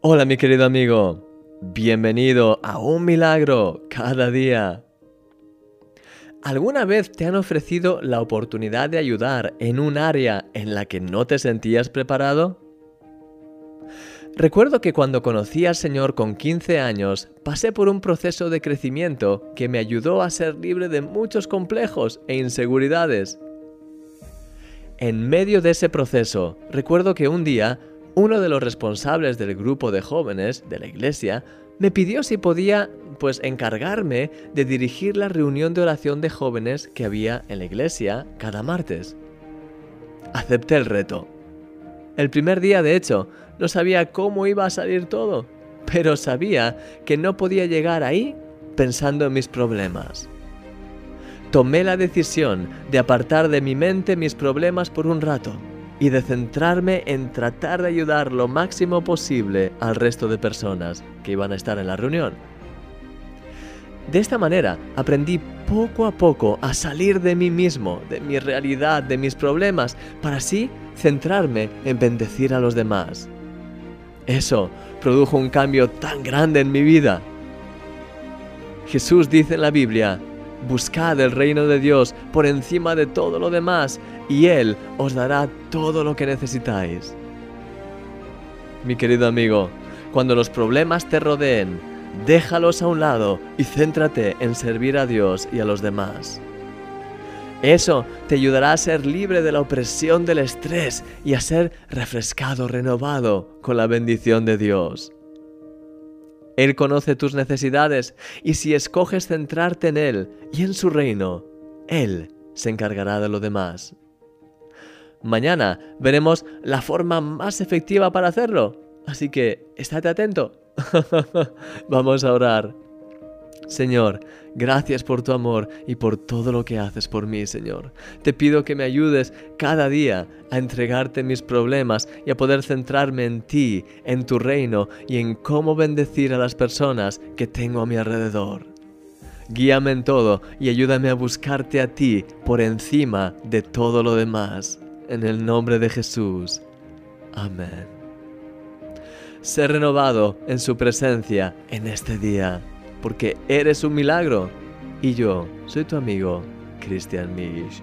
Hola mi querido amigo, bienvenido a un milagro cada día. ¿Alguna vez te han ofrecido la oportunidad de ayudar en un área en la que no te sentías preparado? Recuerdo que cuando conocí al Señor con 15 años, pasé por un proceso de crecimiento que me ayudó a ser libre de muchos complejos e inseguridades. En medio de ese proceso, recuerdo que un día uno de los responsables del grupo de jóvenes de la iglesia me pidió si podía pues encargarme de dirigir la reunión de oración de jóvenes que había en la iglesia cada martes. Acepté el reto. El primer día, de hecho, no sabía cómo iba a salir todo, pero sabía que no podía llegar ahí pensando en mis problemas. Tomé la decisión de apartar de mi mente mis problemas por un rato y de centrarme en tratar de ayudar lo máximo posible al resto de personas que iban a estar en la reunión. De esta manera aprendí poco a poco a salir de mí mismo, de mi realidad, de mis problemas, para así centrarme en bendecir a los demás. Eso produjo un cambio tan grande en mi vida. Jesús dice en la Biblia, Buscad el reino de Dios por encima de todo lo demás y Él os dará todo lo que necesitáis. Mi querido amigo, cuando los problemas te rodeen, déjalos a un lado y céntrate en servir a Dios y a los demás. Eso te ayudará a ser libre de la opresión del estrés y a ser refrescado, renovado con la bendición de Dios. Él conoce tus necesidades y si escoges centrarte en Él y en su reino, Él se encargará de lo demás. Mañana veremos la forma más efectiva para hacerlo, así que estate atento. Vamos a orar. Señor, gracias por tu amor y por todo lo que haces por mí, Señor. Te pido que me ayudes cada día a entregarte mis problemas y a poder centrarme en ti, en tu reino y en cómo bendecir a las personas que tengo a mi alrededor. Guíame en todo y ayúdame a buscarte a ti por encima de todo lo demás. En el nombre de Jesús. Amén. Sé renovado en su presencia en este día porque eres un milagro. Y yo soy tu amigo, Cristian Misch.